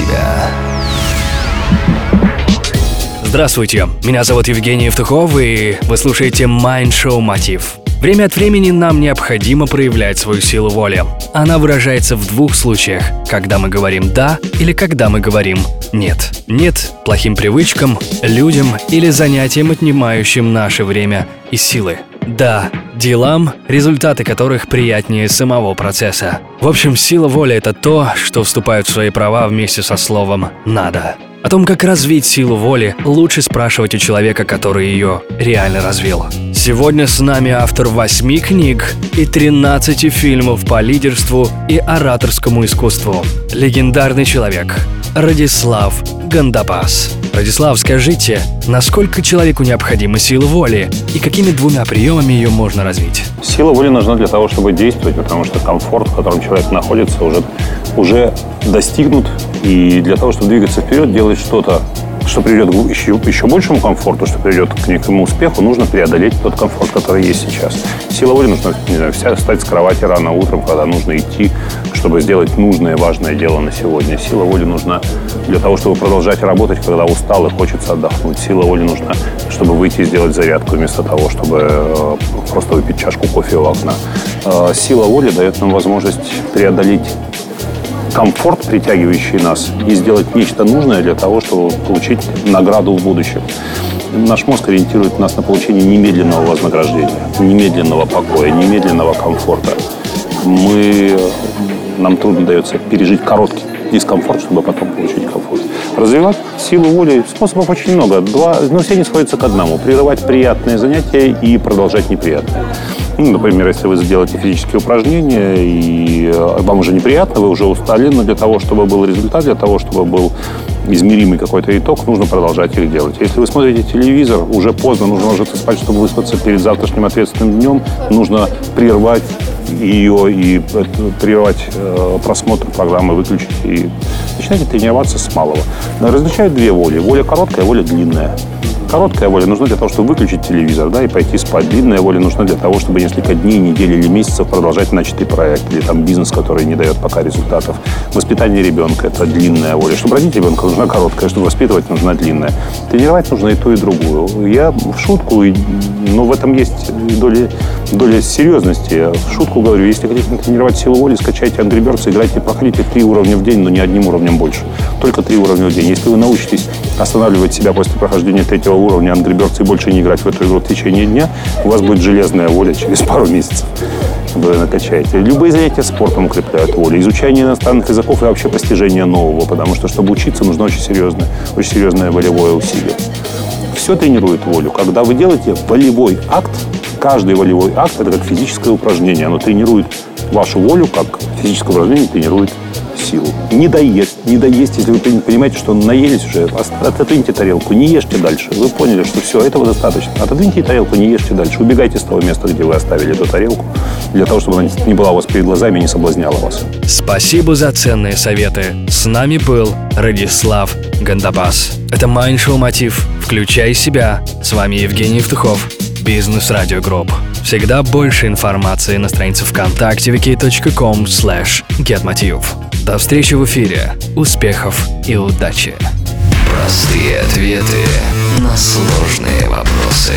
себя. Здравствуйте, меня зовут Евгений Евтухов, и вы слушаете Mind Show Мотив. Время от времени нам необходимо проявлять свою силу воли. Она выражается в двух случаях, когда мы говорим «да» или когда мы говорим «нет». Нет плохим привычкам, людям или занятиям, отнимающим наше время и силы. Да, делам, результаты которых приятнее самого процесса. В общем, сила воли – это то, что вступает в свои права вместе со словом «надо». О том, как развить силу воли, лучше спрашивать у человека, который ее реально развил. Сегодня с нами автор восьми книг и 13 фильмов по лидерству и ораторскому искусству. Легендарный человек Радислав Гандапас. Радислав, скажите, насколько человеку необходима сила воли и какими двумя приемами ее можно развить? Сила воли нужна для того, чтобы действовать, потому что комфорт, в котором человек находится, уже, уже достигнут. И для того, чтобы двигаться вперед, делать что-то что приведет к еще, еще большему комфорту, что приведет к некому успеху, нужно преодолеть тот комфорт, который есть сейчас. Сила воли нужно, не знаю, встать с кровати рано утром, когда нужно идти, чтобы сделать нужное, важное дело на сегодня. Сила воли нужна для того, чтобы продолжать работать, когда устал и хочется отдохнуть. Сила воли нужна, чтобы выйти и сделать зарядку, вместо того, чтобы э, просто выпить чашку кофе у окна. Э, сила воли дает нам возможность преодолеть комфорт, притягивающий нас, и сделать нечто нужное для того, чтобы получить награду в будущем. Наш мозг ориентирует нас на получение немедленного вознаграждения, немедленного покоя, немедленного комфорта. Мы, нам трудно дается пережить короткий дискомфорт, чтобы потом получить комфорт. Развивать силу воли способов очень много. Два, но все они сходятся к одному. Прерывать приятные занятия и продолжать неприятные. Ну, например, если вы сделаете физические упражнения, и э, вам уже неприятно, вы уже устали, но для того, чтобы был результат, для того, чтобы был измеримый какой-то итог, нужно продолжать их делать. Если вы смотрите телевизор, уже поздно, нужно ложиться спать, чтобы выспаться перед завтрашним ответственным днем, нужно прервать ее и прервать э, просмотр программы, выключить и начинайте тренироваться с малого. Различают две воли. Воля короткая, воля длинная. Короткая воля нужна для того, чтобы выключить телевизор да, и пойти спать. Длинная воля нужна для того, чтобы несколько дней, недель или месяцев продолжать начатый проект или там бизнес, который не дает пока результатов. Воспитание ребенка – это длинная воля. Чтобы родить ребенка, нужна короткая, чтобы воспитывать, нужна длинная. Тренировать нужно и ту, и другую. Я в шутку, но в этом есть доля, доля серьезности. В шутку говорю, если хотите тренировать силу воли, скачайте Angry Birds, играйте, проходите три уровня в день, но не одним уровнем больше. Только три уровня в день. Если вы научитесь останавливать себя после прохождения третьего уровня Angry Birds и больше не играть в эту игру в течение дня, у вас будет железная воля через пару месяцев. Вы накачаете. Любые занятия спортом укрепляют волю. Изучение иностранных языков и вообще постижение нового, потому что, чтобы учиться, нужно очень серьезное, очень серьезное волевое усилие. Все тренирует волю. Когда вы делаете волевой акт, каждый волевой акт – это как физическое упражнение. Оно тренирует вашу волю, как физическое упражнение тренирует силу. Не доесть, не доесть, если вы понимаете, что наелись уже, отодвиньте тарелку, не ешьте дальше. Вы поняли, что все, этого достаточно. Отодвиньте тарелку, не ешьте дальше. Убегайте с того места, где вы оставили эту тарелку, для того, чтобы она не была у вас перед глазами и не соблазняла вас. Спасибо за ценные советы. С нами был Радислав Гандапас. Это Майншоу Мотив. Включай себя. С вами Евгений Евтухов. Бизнес Радио Групп. Всегда больше информации на странице ВКонтакте vk.com slash getmotiv. До встречи в эфире. Успехов и удачи! Простые ответы на сложные вопросы.